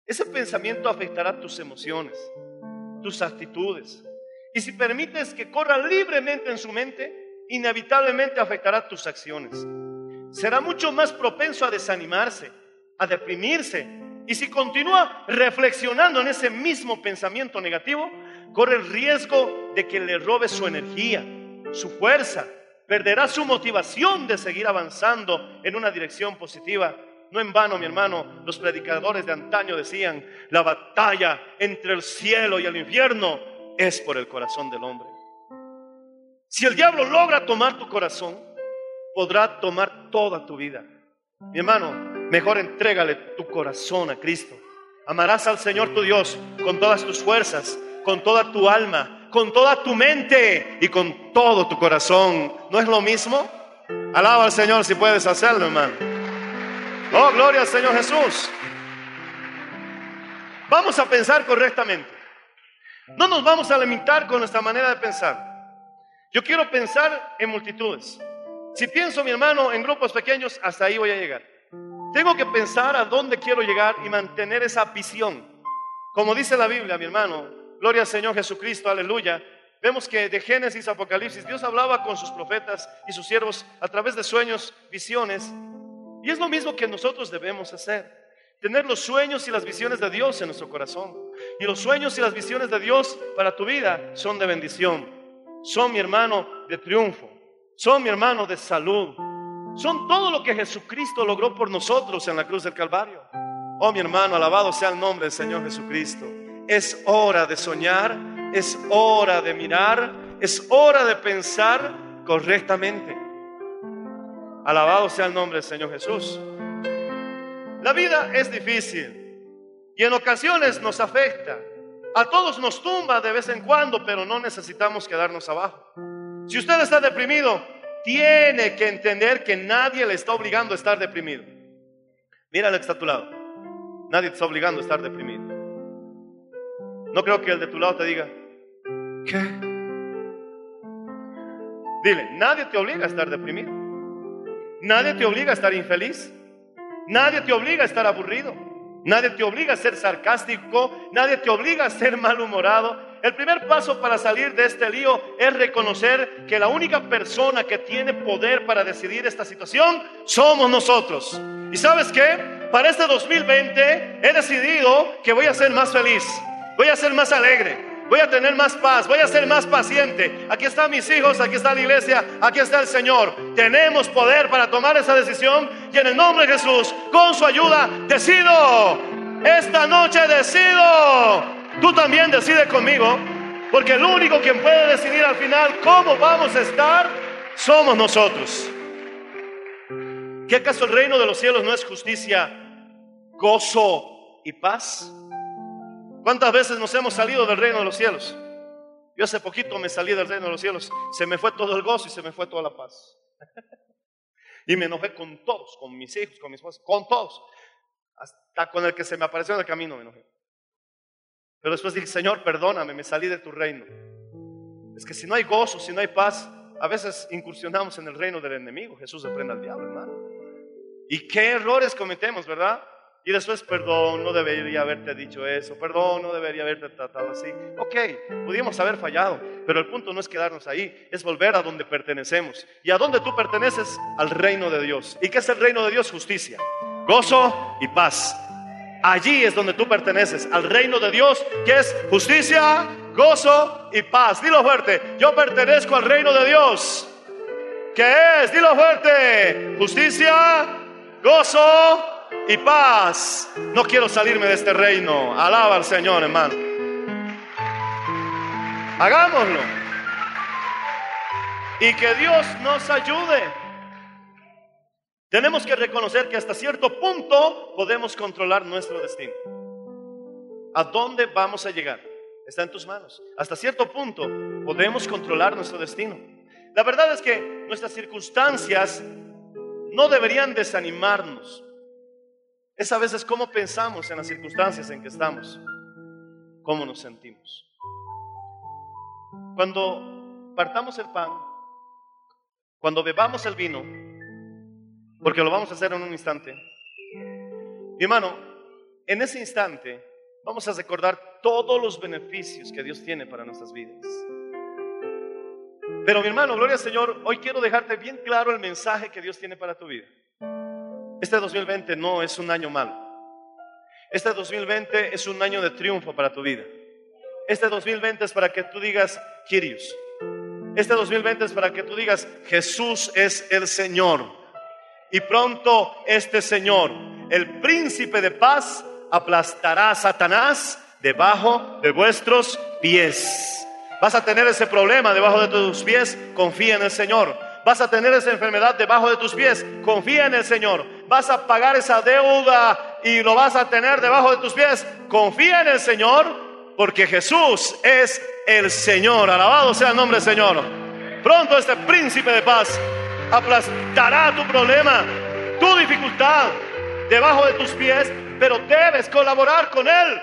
ese pensamiento afectará tus emociones, tus actitudes. Y si permites que corra libremente en su mente, inevitablemente afectará tus acciones. Será mucho más propenso a desanimarse, a deprimirse. Y si continúa reflexionando en ese mismo pensamiento negativo, corre el riesgo de que le robe su energía, su fuerza, perderá su motivación de seguir avanzando en una dirección positiva. No en vano, mi hermano, los predicadores de antaño decían, la batalla entre el cielo y el infierno es por el corazón del hombre. Si el diablo logra tomar tu corazón, podrá tomar toda tu vida. Mi hermano, mejor entrégale tu corazón a Cristo. Amarás al Señor tu Dios con todas tus fuerzas, con toda tu alma, con toda tu mente y con todo tu corazón. ¿No es lo mismo? Alaba al Señor si puedes hacerlo, hermano. Oh, gloria al Señor Jesús. Vamos a pensar correctamente. No nos vamos a limitar con nuestra manera de pensar. Yo quiero pensar en multitudes. Si pienso, mi hermano, en grupos pequeños, hasta ahí voy a llegar. Tengo que pensar a dónde quiero llegar y mantener esa visión. Como dice la Biblia, mi hermano, gloria al Señor Jesucristo, aleluya. Vemos que de Génesis a Apocalipsis Dios hablaba con sus profetas y sus siervos a través de sueños, visiones. Y es lo mismo que nosotros debemos hacer. Tener los sueños y las visiones de Dios en nuestro corazón. Y los sueños y las visiones de Dios para tu vida son de bendición. Son, mi hermano, de triunfo. Son, mi hermano, de salud. Son todo lo que Jesucristo logró por nosotros en la cruz del Calvario. Oh, mi hermano, alabado sea el nombre del Señor Jesucristo. Es hora de soñar, es hora de mirar, es hora de pensar correctamente. Alabado sea el nombre del Señor Jesús. La vida es difícil y en ocasiones nos afecta. A todos nos tumba de vez en cuando, pero no necesitamos quedarnos abajo. Si usted está deprimido, tiene que entender que nadie le está obligando a estar deprimido. Mira al que está a tu lado. Nadie te está obligando a estar deprimido. No creo que el de tu lado te diga, ¿qué? Dile, nadie te obliga a estar deprimido. Nadie te obliga a estar infeliz. Nadie te obliga a estar aburrido. Nadie te obliga a ser sarcástico. Nadie te obliga a ser malhumorado. El primer paso para salir de este lío es reconocer que la única persona que tiene poder para decidir esta situación somos nosotros. ¿Y sabes qué? Para este 2020 he decidido que voy a ser más feliz, voy a ser más alegre, Voy a tener más paz, voy a ser más paciente. Aquí están mis hijos, aquí está la iglesia, aquí está el Señor. Tenemos poder para tomar esa decisión y en el nombre de Jesús, con su ayuda, decido. Esta noche decido. Tú también decides conmigo, porque el único quien puede decidir al final cómo vamos a estar somos nosotros. ¿Qué acaso el reino de los cielos no es justicia, gozo y paz? ¿Cuántas veces nos hemos salido del reino de los cielos? Yo hace poquito me salí del reino de los cielos, se me fue todo el gozo y se me fue toda la paz. y me enojé con todos, con mis hijos, con mis esposa, con todos. Hasta con el que se me apareció en el camino me enojé. Pero después dije, Señor, perdóname, me salí de tu reino. Es que si no hay gozo, si no hay paz, a veces incursionamos en el reino del enemigo. Jesús reprenda al diablo, hermano. Y qué errores cometemos, ¿verdad? Y después, perdón, no debería haberte dicho eso, perdón, no debería haberte tratado así. Ok, pudimos haber fallado, pero el punto no es quedarnos ahí, es volver a donde pertenecemos. ¿Y a dónde tú perteneces? Al reino de Dios. ¿Y qué es el reino de Dios? Justicia, gozo y paz. Allí es donde tú perteneces, al reino de Dios, que es justicia, gozo y paz. Dilo fuerte, yo pertenezco al reino de Dios. ¿Qué es? Dilo fuerte, justicia, gozo y paz. No quiero salirme de este reino. Alaba al Señor, hermano. Hagámoslo. Y que Dios nos ayude. Tenemos que reconocer que hasta cierto punto podemos controlar nuestro destino. ¿A dónde vamos a llegar? Está en tus manos. Hasta cierto punto podemos controlar nuestro destino. La verdad es que nuestras circunstancias no deberían desanimarnos. Es a veces cómo pensamos en las circunstancias en que estamos, cómo nos sentimos. Cuando partamos el pan, cuando bebamos el vino, porque lo vamos a hacer en un instante, mi hermano, en ese instante vamos a recordar todos los beneficios que Dios tiene para nuestras vidas. Pero mi hermano, gloria al Señor, hoy quiero dejarte bien claro el mensaje que Dios tiene para tu vida. Este 2020 no es un año malo. Este 2020 es un año de triunfo para tu vida. Este 2020 es para que tú digas, Kirius. Este 2020 es para que tú digas, Jesús es el Señor. Y pronto este Señor, el príncipe de paz, aplastará a Satanás debajo de vuestros pies. Vas a tener ese problema debajo de tus pies, confía en el Señor. Vas a tener esa enfermedad debajo de tus pies, confía en el Señor vas a pagar esa deuda y lo vas a tener debajo de tus pies. Confía en el Señor, porque Jesús es el Señor. Alabado sea el nombre del Señor. Pronto este príncipe de paz aplastará tu problema, tu dificultad debajo de tus pies, pero debes colaborar con Él.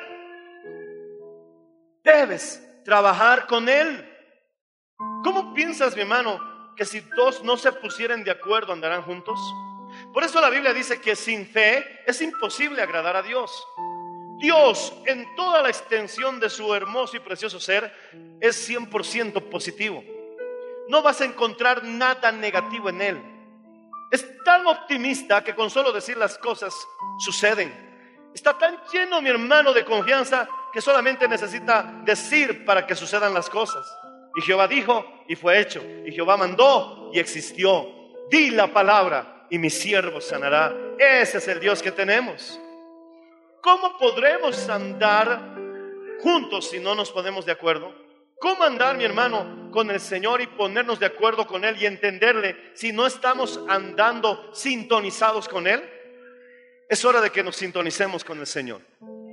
Debes trabajar con Él. ¿Cómo piensas, mi hermano, que si dos no se pusieran de acuerdo andarán juntos? Por eso la Biblia dice que sin fe es imposible agradar a Dios. Dios, en toda la extensión de su hermoso y precioso ser, es 100% positivo. No vas a encontrar nada negativo en Él. Es tan optimista que con solo decir las cosas suceden. Está tan lleno, mi hermano, de confianza que solamente necesita decir para que sucedan las cosas. Y Jehová dijo y fue hecho. Y Jehová mandó y existió. Di la palabra y mi siervo sanará. Ese es el Dios que tenemos. ¿Cómo podremos andar juntos si no nos ponemos de acuerdo? ¿Cómo andar, mi hermano, con el Señor y ponernos de acuerdo con Él y entenderle si no estamos andando sintonizados con Él? Es hora de que nos sintonicemos con el Señor.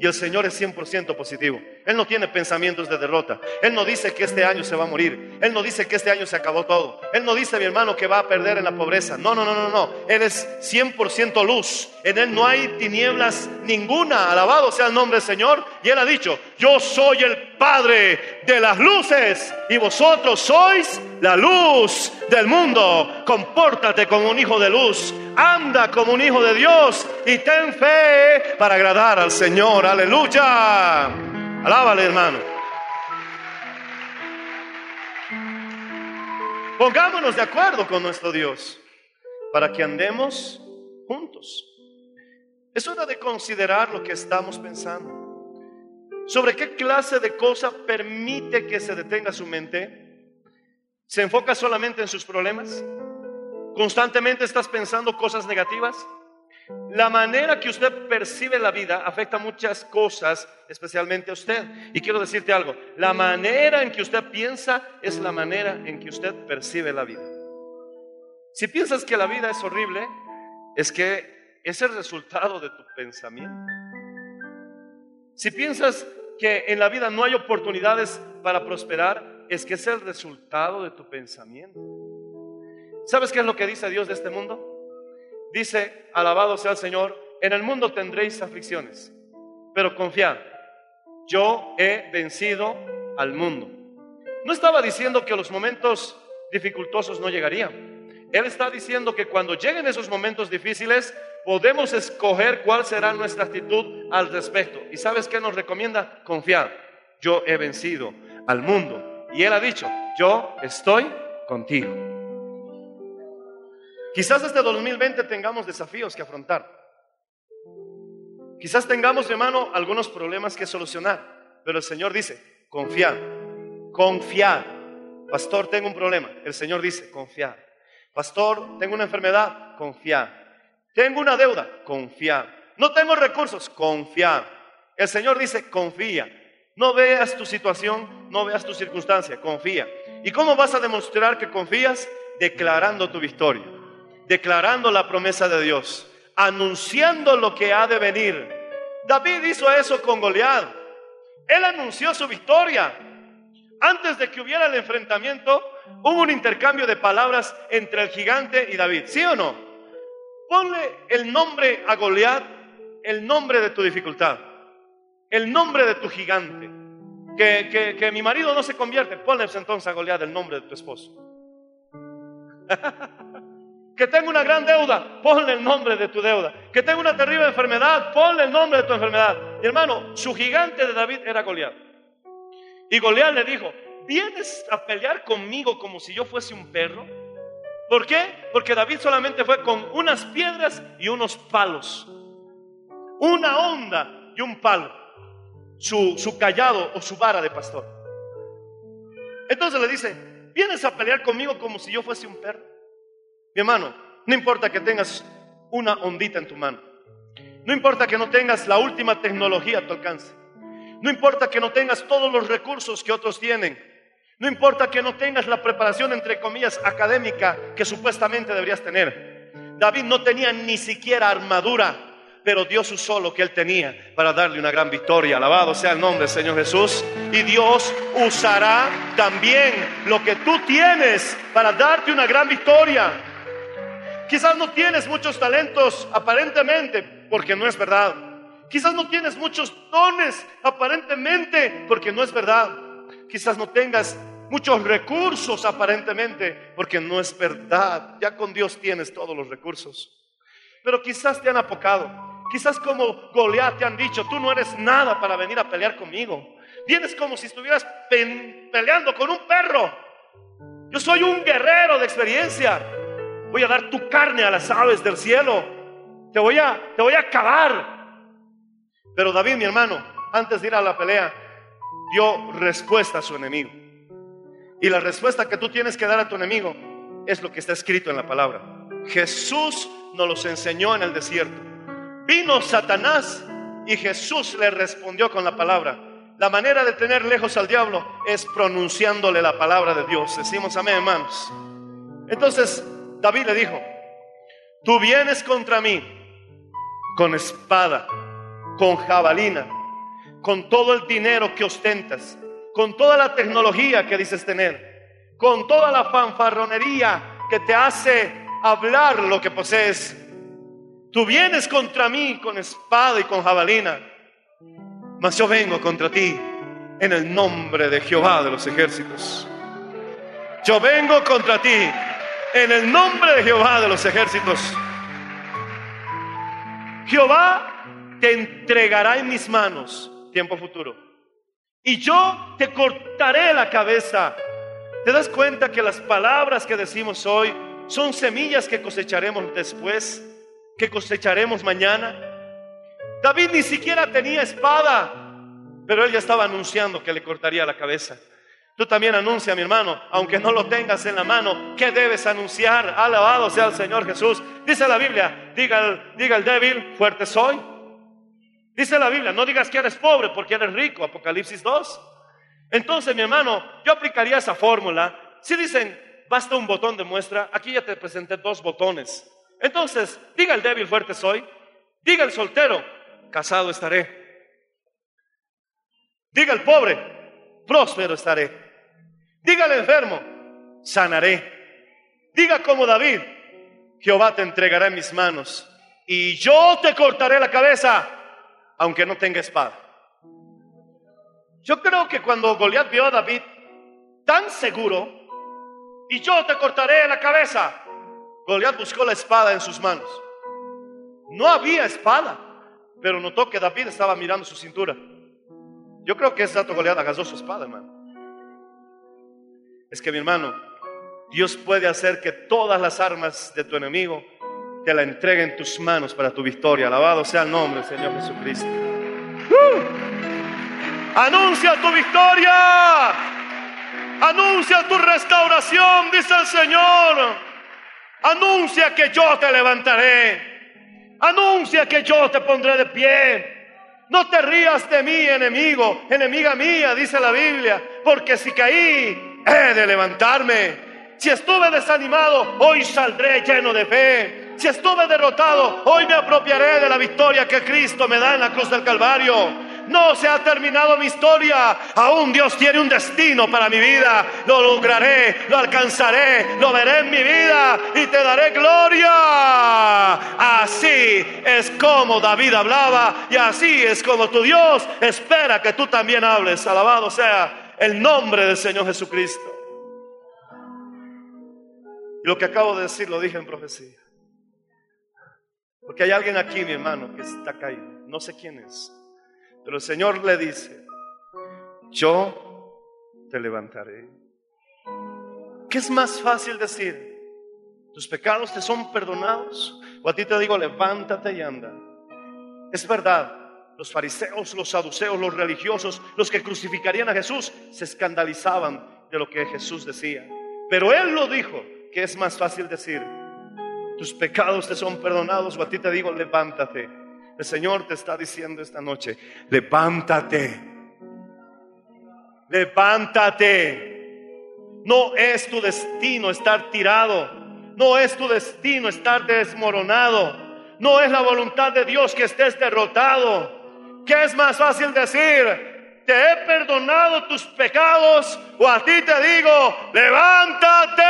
Y el Señor es 100% positivo. Él no tiene pensamientos de derrota. Él no dice que este año se va a morir. Él no dice que este año se acabó todo. Él no dice, mi hermano, que va a perder en la pobreza. No, no, no, no, no. Él es 100% luz. En Él no hay tinieblas ninguna. Alabado sea el nombre del Señor. Y Él ha dicho, yo soy el Padre de las luces y vosotros sois la luz del mundo. Compórtate como un hijo de luz. Anda como un hijo de Dios y ten fe para agradar al Señor. Aleluya. Alábale, hermano. Pongámonos de acuerdo con nuestro Dios para que andemos juntos. Es hora de considerar lo que estamos pensando. ¿Sobre qué clase de cosa permite que se detenga su mente? ¿Se enfoca solamente en sus problemas? ¿Constantemente estás pensando cosas negativas? La manera que usted percibe la vida afecta muchas cosas, especialmente a usted. Y quiero decirte algo, la manera en que usted piensa es la manera en que usted percibe la vida. Si piensas que la vida es horrible, es que es el resultado de tu pensamiento. Si piensas que en la vida no hay oportunidades para prosperar, es que es el resultado de tu pensamiento. ¿Sabes qué es lo que dice Dios de este mundo? Dice, alabado sea el Señor, en el mundo tendréis aflicciones, pero confiad, yo he vencido al mundo. No estaba diciendo que los momentos dificultosos no llegarían. Él está diciendo que cuando lleguen esos momentos difíciles, podemos escoger cuál será nuestra actitud al respecto. ¿Y sabes qué nos recomienda? Confiar. Yo he vencido al mundo. Y Él ha dicho, yo estoy contigo. Quizás este 2020 tengamos desafíos que afrontar. Quizás tengamos, hermano, algunos problemas que solucionar. Pero el Señor dice, confiar, confiar. Pastor, tengo un problema. El Señor dice, confiar. Pastor, tengo una enfermedad, confiar. Tengo una deuda, confiar. No tengo recursos, confiar. El Señor dice, confía. No veas tu situación, no veas tu circunstancia, confía. ¿Y cómo vas a demostrar que confías? Declarando tu victoria, declarando la promesa de Dios, anunciando lo que ha de venir. David hizo eso con Goliat. Él anunció su victoria. Antes de que hubiera el enfrentamiento, hubo un intercambio de palabras entre el gigante y David. ¿Sí o no? Ponle el nombre a Goliat, el nombre de tu dificultad, el nombre de tu gigante. Que, que, que mi marido no se convierte, ponle entonces a Goliat el nombre de tu esposo. que tengo una gran deuda, ponle el nombre de tu deuda. Que tengo una terrible enfermedad, ponle el nombre de tu enfermedad. Y hermano, su gigante de David era Goliat. Y Goliat le dijo, ¿vienes a pelear conmigo como si yo fuese un perro? ¿Por qué? Porque David solamente fue con unas piedras y unos palos. Una onda y un palo. Su, su callado o su vara de pastor. Entonces le dice, ¿vienes a pelear conmigo como si yo fuese un perro? Mi hermano, no importa que tengas una ondita en tu mano. No importa que no tengas la última tecnología a tu alcance. No importa que no tengas todos los recursos que otros tienen. No importa que no tengas la preparación, entre comillas, académica que supuestamente deberías tener. David no tenía ni siquiera armadura, pero Dios usó lo que él tenía para darle una gran victoria. Alabado sea el nombre del Señor Jesús. Y Dios usará también lo que tú tienes para darte una gran victoria. Quizás no tienes muchos talentos aparentemente, porque no es verdad. Quizás no tienes muchos dones aparentemente, porque no es verdad. Quizás no tengas muchos recursos aparentemente, porque no es verdad. Ya con Dios tienes todos los recursos. Pero quizás te han apocado. Quizás como Goliat te han dicho, tú no eres nada para venir a pelear conmigo. Vienes como si estuvieras peleando con un perro. Yo soy un guerrero de experiencia. Voy a dar tu carne a las aves del cielo. Te voy a, te voy a acabar. Pero David, mi hermano, antes de ir a la pelea, dio respuesta a su enemigo. Y la respuesta que tú tienes que dar a tu enemigo es lo que está escrito en la palabra. Jesús nos los enseñó en el desierto. Vino Satanás y Jesús le respondió con la palabra. La manera de tener lejos al diablo es pronunciándole la palabra de Dios. Decimos amén, hermanos. Entonces David le dijo, tú vienes contra mí con espada, con jabalina, con todo el dinero que ostentas, con toda la tecnología que dices tener, con toda la fanfarronería que te hace hablar lo que posees. Tú vienes contra mí con espada y con jabalina, mas yo vengo contra ti en el nombre de Jehová de los ejércitos. Yo vengo contra ti en el nombre de Jehová de los ejércitos. Jehová te entregará en mis manos, tiempo futuro, y yo te cortaré la cabeza. ¿Te das cuenta que las palabras que decimos hoy son semillas que cosecharemos después, que cosecharemos mañana? David ni siquiera tenía espada, Pero él ya estaba anunciando que le cortaría la cabeza. Tú también anuncia, mi hermano, aunque no lo tengas en la mano, ¿qué debes anunciar? Alabado sea el Señor Jesús. Dice la Biblia, diga el, diga el débil, fuerte soy. Dice la Biblia, no digas que eres pobre porque eres rico, Apocalipsis 2. Entonces, mi hermano, yo aplicaría esa fórmula. Si dicen, basta un botón de muestra, aquí ya te presenté dos botones. Entonces, diga el débil, fuerte soy. Diga el soltero, casado estaré. Diga el pobre, próspero estaré. Diga al enfermo, sanaré. Diga como David, Jehová te entregará en mis manos y yo te cortaré la cabeza, aunque no tenga espada. Yo creo que cuando Goliat vio a David tan seguro, y yo te cortaré la cabeza, Goliat buscó la espada en sus manos. No había espada, pero notó que David estaba mirando su cintura. Yo creo que ese dato Goliat agarró su espada, hermano. Es que mi hermano, Dios puede hacer que todas las armas de tu enemigo te la entreguen en tus manos para tu victoria. Alabado sea el nombre del Señor Jesucristo. ¡Uh! Anuncia tu victoria. Anuncia tu restauración, dice el Señor. Anuncia que yo te levantaré. Anuncia que yo te pondré de pie. No te rías de mí, enemigo, enemiga mía, dice la Biblia, porque si caí, he de levantarme. Si estuve desanimado, hoy saldré lleno de fe. Si estuve derrotado, hoy me apropiaré de la victoria que Cristo me da en la cruz del Calvario. No se ha terminado mi historia. Aún Dios tiene un destino para mi vida. Lo lograré, lo alcanzaré, lo veré en mi vida y te daré gloria. Así es como David hablaba y así es como tu Dios espera que tú también hables. Alabado sea el nombre del Señor Jesucristo. Y lo que acabo de decir lo dije en profecía. Porque hay alguien aquí, mi hermano, que está caído. No sé quién es. Pero el Señor le dice, yo te levantaré. ¿Qué es más fácil decir? ¿Tus pecados te son perdonados? O a ti te digo, levántate y anda. Es verdad, los fariseos, los saduceos, los religiosos, los que crucificarían a Jesús, se escandalizaban de lo que Jesús decía. Pero Él lo dijo, que es más fácil decir, tus pecados te son perdonados, o a ti te digo, levántate. El Señor te está diciendo esta noche, levántate, levántate. No es tu destino estar tirado, no es tu destino estar desmoronado, no es la voluntad de Dios que estés derrotado. ¿Qué es más fácil decir? Te he perdonado tus pecados o a ti te digo, levántate.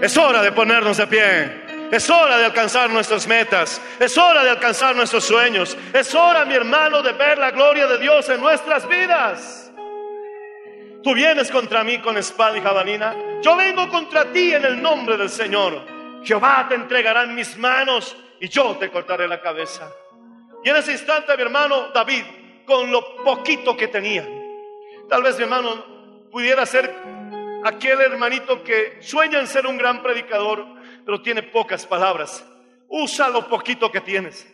Es hora de ponernos de pie. Es hora de alcanzar nuestras metas. Es hora de alcanzar nuestros sueños. Es hora, mi hermano, de ver la gloria de Dios en nuestras vidas. Tú vienes contra mí con espada y jabalina. Yo vengo contra ti en el nombre del Señor. Jehová te entregará en mis manos y yo te cortaré la cabeza. Y en ese instante, mi hermano David, con lo poquito que tenía, tal vez mi hermano pudiera ser aquel hermanito que sueña en ser un gran predicador, pero tiene pocas palabras. Usa lo poquito que tienes.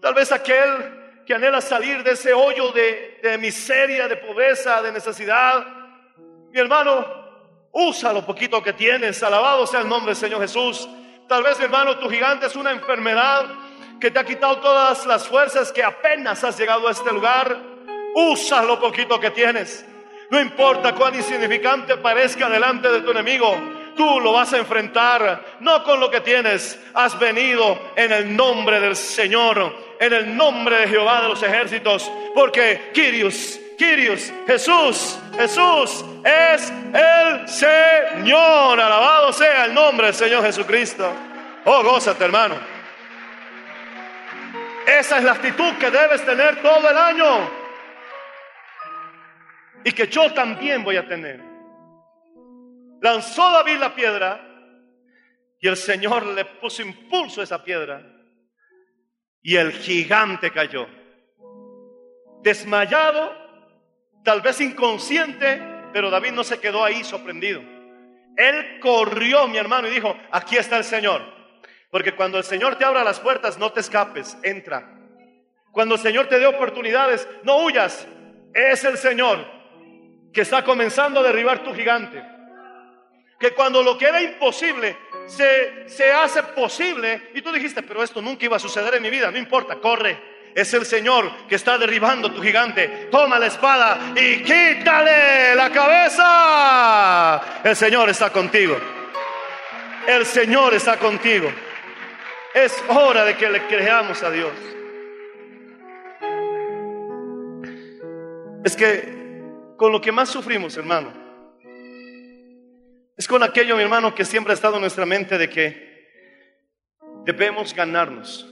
Tal vez aquel que anhela salir de ese hoyo de, de miseria, de pobreza, de necesidad. Mi hermano, usa lo poquito que tienes. Alabado sea el nombre del Señor Jesús. Tal vez, mi hermano, tu gigante es una enfermedad que te ha quitado todas las fuerzas que apenas has llegado a este lugar. Usa lo poquito que tienes. No importa cuán insignificante parezca delante de tu enemigo, tú lo vas a enfrentar, no con lo que tienes. Has venido en el nombre del Señor, en el nombre de Jehová de los ejércitos, porque Kyrios, Kyrios, Jesús, Jesús es el Señor. Alabado sea el nombre del Señor Jesucristo. Oh, gózate, hermano. Esa es la actitud que debes tener todo el año y que yo también voy a tener. Lanzó David la piedra y el Señor le puso impulso a esa piedra y el gigante cayó. Desmayado, tal vez inconsciente, pero David no se quedó ahí sorprendido. Él corrió, mi hermano, y dijo, aquí está el Señor. Porque cuando el Señor te abra las puertas, no te escapes, entra. Cuando el Señor te dé oportunidades, no huyas. Es el Señor que está comenzando a derribar tu gigante. Que cuando lo que era imposible se, se hace posible y tú dijiste, pero esto nunca iba a suceder en mi vida, no importa, corre. Es el Señor que está derribando tu gigante. Toma la espada y quítale la cabeza. El Señor está contigo. El Señor está contigo. Es hora de que le creamos a Dios. Es que con lo que más sufrimos, hermano, es con aquello, mi hermano, que siempre ha estado en nuestra mente de que debemos ganarnos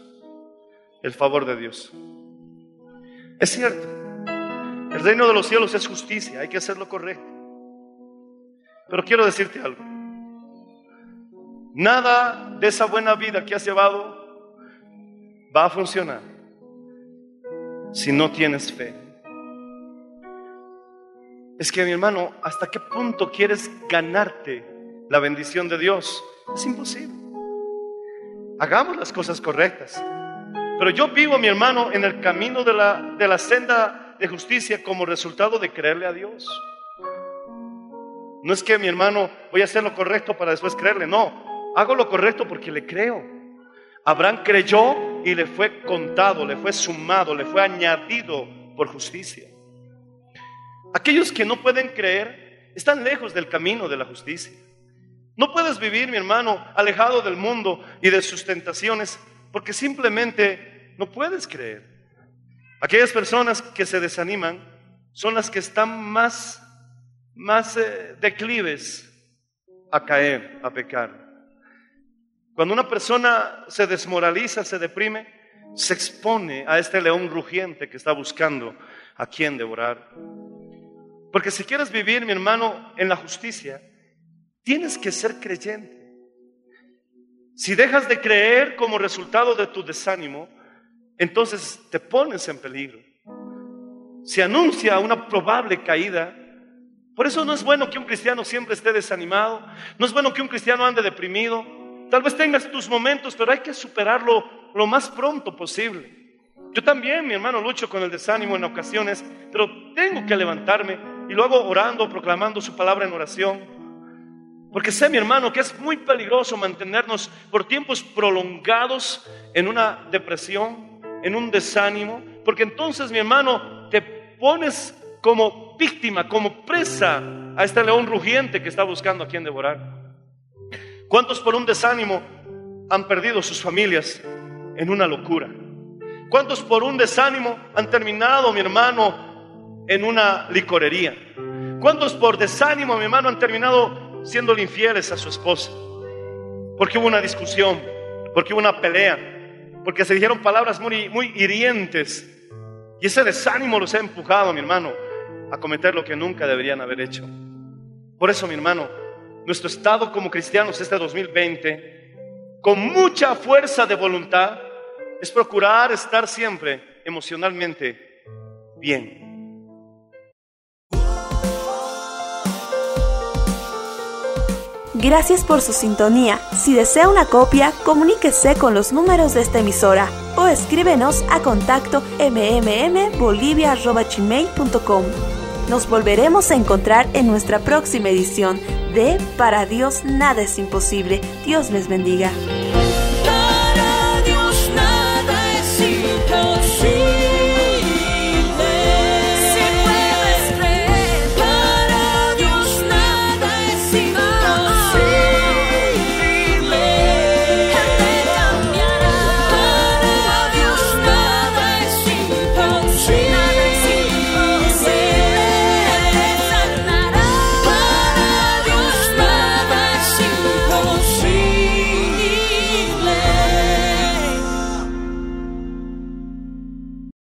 el favor de Dios. Es cierto, el reino de los cielos es justicia, hay que hacer lo correcto. Pero quiero decirte algo. Nada de esa buena vida que has llevado va a funcionar si no tienes fe. Es que mi hermano, ¿hasta qué punto quieres ganarte la bendición de Dios? Es imposible. Hagamos las cosas correctas. Pero yo vivo, mi hermano, en el camino de la, de la senda de justicia como resultado de creerle a Dios. No es que mi hermano voy a hacer lo correcto para después creerle, no. Hago lo correcto porque le creo. Abraham creyó y le fue contado, le fue sumado, le fue añadido por justicia. Aquellos que no pueden creer están lejos del camino de la justicia. No puedes vivir, mi hermano, alejado del mundo y de sus tentaciones porque simplemente no puedes creer. Aquellas personas que se desaniman son las que están más, más eh, declives a caer, a pecar. Cuando una persona se desmoraliza, se deprime, se expone a este león rugiente que está buscando a quien devorar. Porque si quieres vivir, mi hermano, en la justicia, tienes que ser creyente. Si dejas de creer como resultado de tu desánimo, entonces te pones en peligro. Se anuncia una probable caída. Por eso no es bueno que un cristiano siempre esté desanimado. No es bueno que un cristiano ande deprimido. Tal vez tengas tus momentos, pero hay que superarlo lo más pronto posible. Yo también, mi hermano, lucho con el desánimo en ocasiones, pero tengo que levantarme y lo hago orando, proclamando su palabra en oración. Porque sé, mi hermano, que es muy peligroso mantenernos por tiempos prolongados en una depresión, en un desánimo, porque entonces, mi hermano, te pones como víctima, como presa a este león rugiente que está buscando a quien devorar. ¿Cuántos por un desánimo han perdido sus familias en una locura? ¿Cuántos por un desánimo han terminado, mi hermano, en una licorería? ¿Cuántos por desánimo, mi hermano, han terminado siendo infieles a su esposa? Porque hubo una discusión, porque hubo una pelea, porque se dijeron palabras muy, muy hirientes. Y ese desánimo los ha empujado, mi hermano, a cometer lo que nunca deberían haber hecho. Por eso, mi hermano, nuestro estado como cristianos este 2020, con mucha fuerza de voluntad, es procurar estar siempre emocionalmente bien. Gracias por su sintonía. Si desea una copia, comuníquese con los números de esta emisora o escríbenos a contacto mmmbolivia.gmail.com. Nos volveremos a encontrar en nuestra próxima edición de Para Dios nada es imposible. Dios les bendiga.